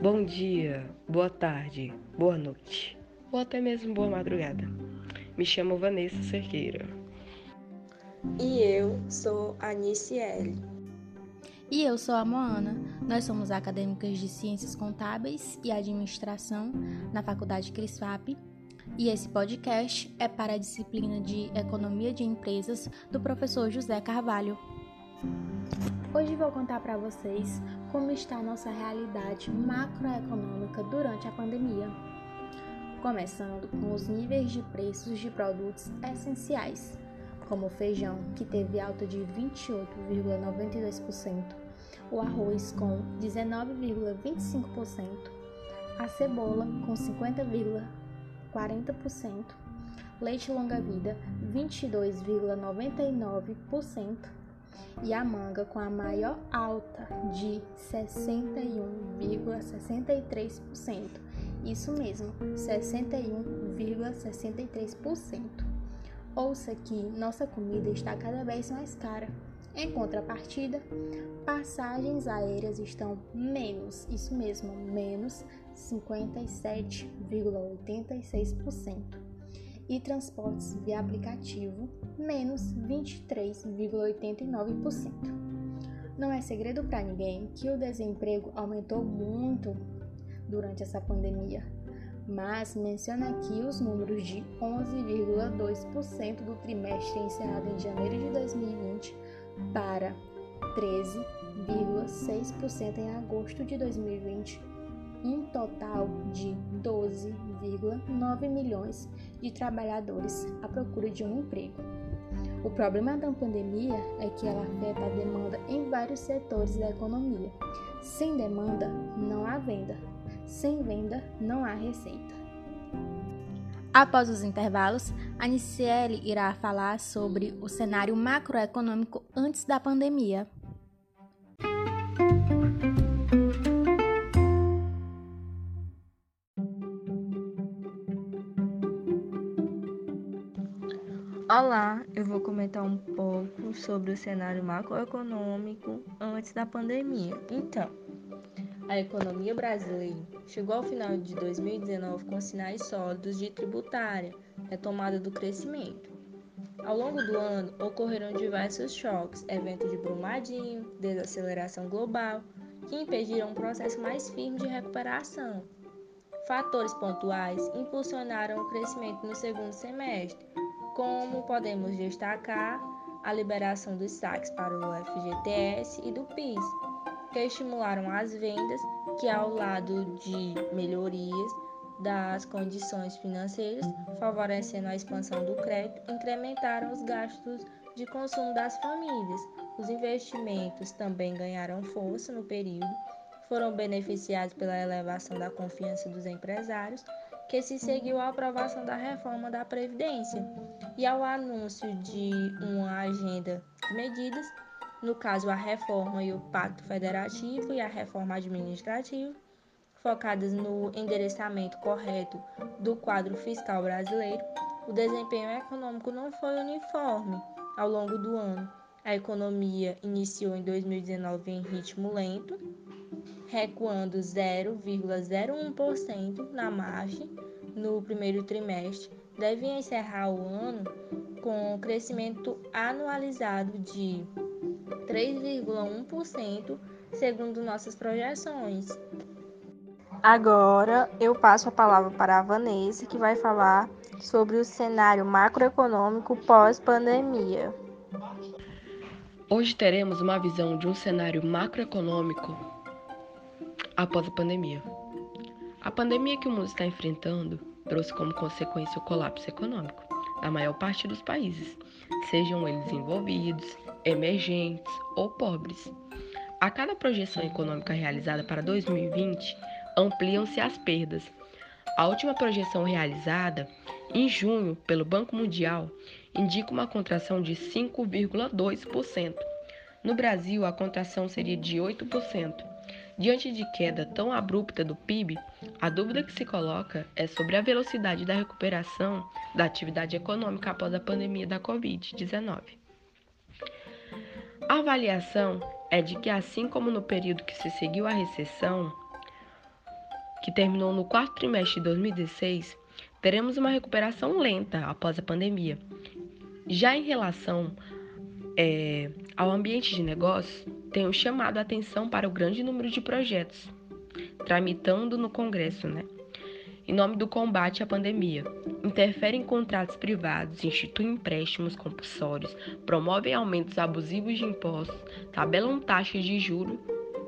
Bom dia, boa tarde, boa noite, ou até mesmo boa madrugada. Me chamo Vanessa Cerqueira. E eu sou a Niciele. E eu sou a Moana. Nós somos acadêmicas de Ciências Contábeis e Administração na Faculdade Crisfap. E esse podcast é para a disciplina de Economia de Empresas do professor José Carvalho. Hoje vou contar para vocês como está nossa realidade macroeconômica durante a pandemia. Começando com os níveis de preços de produtos essenciais, como o feijão, que teve alta de 28,92%, o arroz com 19,25%, a cebola com 50,40%, leite longa-vida 22,99% e a manga com a maior alta de 61,63%. Isso mesmo, 61,63%. Ouça que nossa comida está cada vez mais cara. Em contrapartida, passagens aéreas estão menos, isso mesmo, menos 57,86% e transportes via aplicativo, menos 23,89%. Não é segredo para ninguém que o desemprego aumentou muito durante essa pandemia, mas menciona aqui os números de 11,2% do trimestre encerrado em janeiro de 2020 para 13,6% em agosto de 2020 um total de 12,9 milhões de trabalhadores à procura de um emprego. O problema da pandemia é que ela afeta a demanda em vários setores da economia. Sem demanda, não há venda. Sem venda, não há receita. Após os intervalos, a Niciele irá falar sobre o cenário macroeconômico antes da pandemia. Olá, eu vou comentar um pouco sobre o cenário macroeconômico antes da pandemia. Então, a economia brasileira chegou ao final de 2019 com sinais sólidos de tributária, retomada do crescimento. Ao longo do ano, ocorreram diversos choques, eventos de Brumadinho, desaceleração global, que impediram um processo mais firme de recuperação. Fatores pontuais impulsionaram o crescimento no segundo semestre, como podemos destacar a liberação dos saques para o FGTS e do PIS, que estimularam as vendas, que ao lado de melhorias das condições financeiras, favorecendo a expansão do crédito, incrementaram os gastos de consumo das famílias. Os investimentos também ganharam força no período, foram beneficiados pela elevação da confiança dos empresários que se seguiu a aprovação da reforma da Previdência e ao anúncio de uma agenda de medidas, no caso a reforma e o Pacto Federativo e a reforma administrativa, focadas no endereçamento correto do quadro fiscal brasileiro, o desempenho econômico não foi uniforme ao longo do ano. A economia iniciou em 2019 em ritmo lento, recuando 0,01% na margem no primeiro trimestre, deve encerrar o ano com um crescimento anualizado de 3,1%, segundo nossas projeções. Agora eu passo a palavra para a Vanessa, que vai falar sobre o cenário macroeconômico pós-pandemia. Hoje teremos uma visão de um cenário macroeconômico após a pandemia. A pandemia que o mundo está enfrentando trouxe como consequência o colapso econômico da maior parte dos países, sejam eles desenvolvidos, emergentes ou pobres. A cada projeção econômica realizada para 2020, ampliam-se as perdas. A última projeção realizada, em junho, pelo Banco Mundial, indica uma contração de 5,2%. No Brasil, a contração seria de 8%. Diante de queda tão abrupta do PIB, a dúvida que se coloca é sobre a velocidade da recuperação da atividade econômica após a pandemia da Covid-19. A avaliação é de que, assim como no período que se seguiu à recessão, que terminou no quarto trimestre de 2016, teremos uma recuperação lenta após a pandemia. Já em relação é, ao ambiente de negócios, tenho chamado a atenção para o grande número de projetos tramitando no Congresso, né? Em nome do combate à pandemia, interferem em contratos privados, instituem empréstimos compulsórios, promovem aumentos abusivos de impostos, tabelam taxas de juro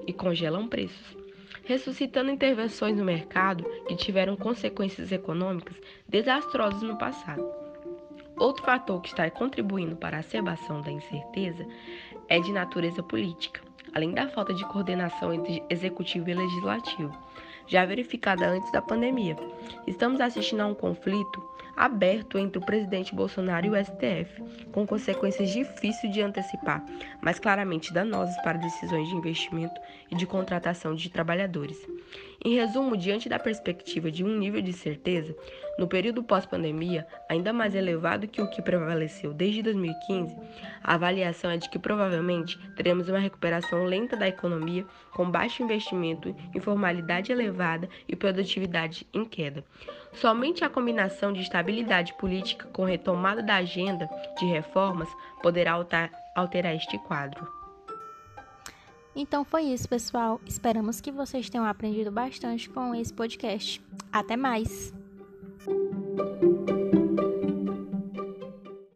e congelam preços ressuscitando intervenções no mercado que tiveram consequências econômicas desastrosas no passado. Outro fator que está contribuindo para a acerbação da incerteza é de natureza política, além da falta de coordenação entre executivo e legislativo, já verificada antes da pandemia. Estamos assistindo a um conflito aberto entre o presidente Bolsonaro e o STF, com consequências difíceis de antecipar, mas claramente danosas para decisões de investimento e de contratação de trabalhadores. Em resumo, diante da perspectiva de um nível de certeza, no período pós-pandemia, ainda mais elevado que o que prevaleceu desde 2015, a avaliação é de que provavelmente teremos uma recuperação lenta da economia, com baixo investimento, informalidade elevada e produtividade em queda. Somente a combinação de estabilidade política com retomada da agenda de reformas poderá alterar este quadro. Então foi isso, pessoal. Esperamos que vocês tenham aprendido bastante com esse podcast. Até mais!